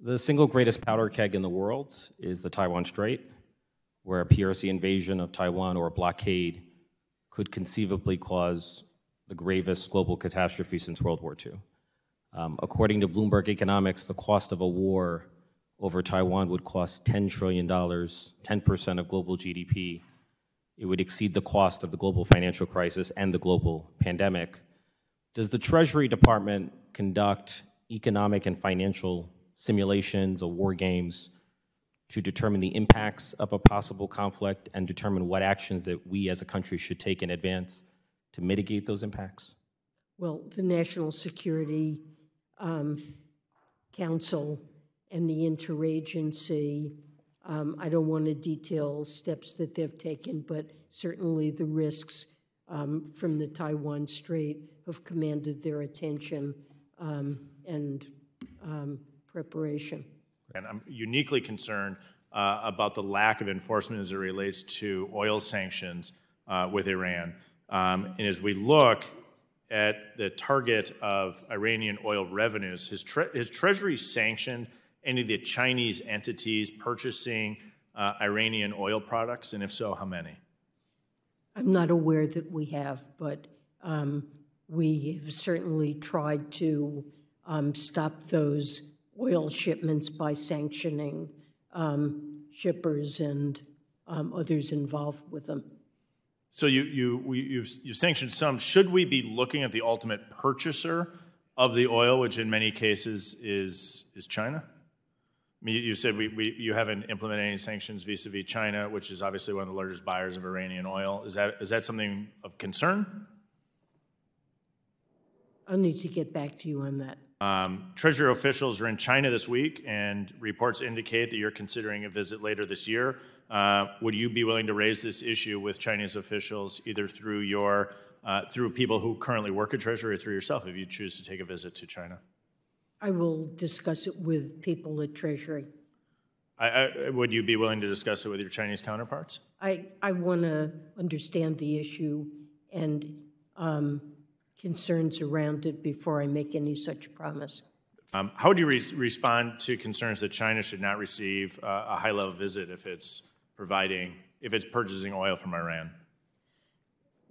The single greatest powder keg in the world is the Taiwan Strait, where a PRC invasion of Taiwan or a blockade could conceivably cause the gravest global catastrophe since World War II. Um, according to Bloomberg Economics, the cost of a war over Taiwan would cost $10 trillion, 10% of global GDP. It would exceed the cost of the global financial crisis and the global pandemic. Does the Treasury Department conduct economic and financial simulations or war games to determine the impacts of a possible conflict and determine what actions that we as a country should take in advance to mitigate those impacts? Well, the National Security um, Council and the interagency, um, I don't want to detail steps that they've taken, but certainly the risks um, from the Taiwan Strait have commanded their attention um, and um, preparation. And I'm uniquely concerned uh, about the lack of enforcement as it relates to oil sanctions uh, with Iran. Um, and as we look at the target of Iranian oil revenues, has, tre- has Treasury sanctioned any of the Chinese entities purchasing uh, Iranian oil products? And if so, how many? I'm not aware that we have, but um, we have certainly tried to um, stop those oil shipments by sanctioning um, shippers and um, others involved with them. So you, you, we, you've, you've sanctioned some. Should we be looking at the ultimate purchaser of the oil, which in many cases is, is China? I mean, you said we, we, you haven't implemented any sanctions vis-a-vis China, which is obviously one of the largest buyers of Iranian oil. Is that, is that something of concern? I'll need to get back to you on that. Um, Treasury officials are in China this week, and reports indicate that you're considering a visit later this year. Uh, would you be willing to raise this issue with Chinese officials, either through your uh, through people who currently work at Treasury or through yourself, if you choose to take a visit to China? I will discuss it with people at Treasury. I, I, would you be willing to discuss it with your Chinese counterparts? I, I want to understand the issue and um, concerns around it before I make any such promise. Um, how would you re- respond to concerns that China should not receive uh, a high level visit if it's providing, if it's purchasing oil from Iran?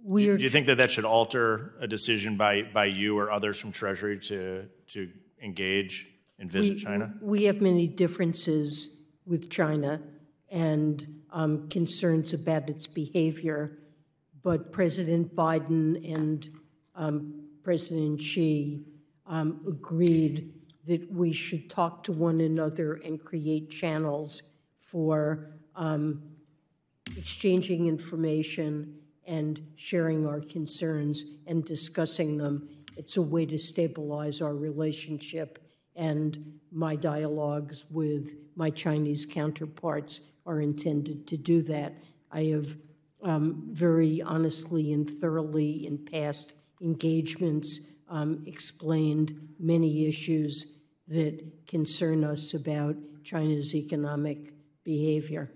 We do, do you think that that should alter a decision by, by you or others from Treasury to, to engage and visit we, China? We have many differences with China and um, concerns about its behavior, but President Biden and um, President Xi um, agreed that we should talk to one another and create channels for um, exchanging information and sharing our concerns and discussing them. It's a way to stabilize our relationship, and my dialogues with my Chinese counterparts are intended to do that. I have um, very honestly and thoroughly in past engagements um, explained many issues that concern us about China's economic behavior.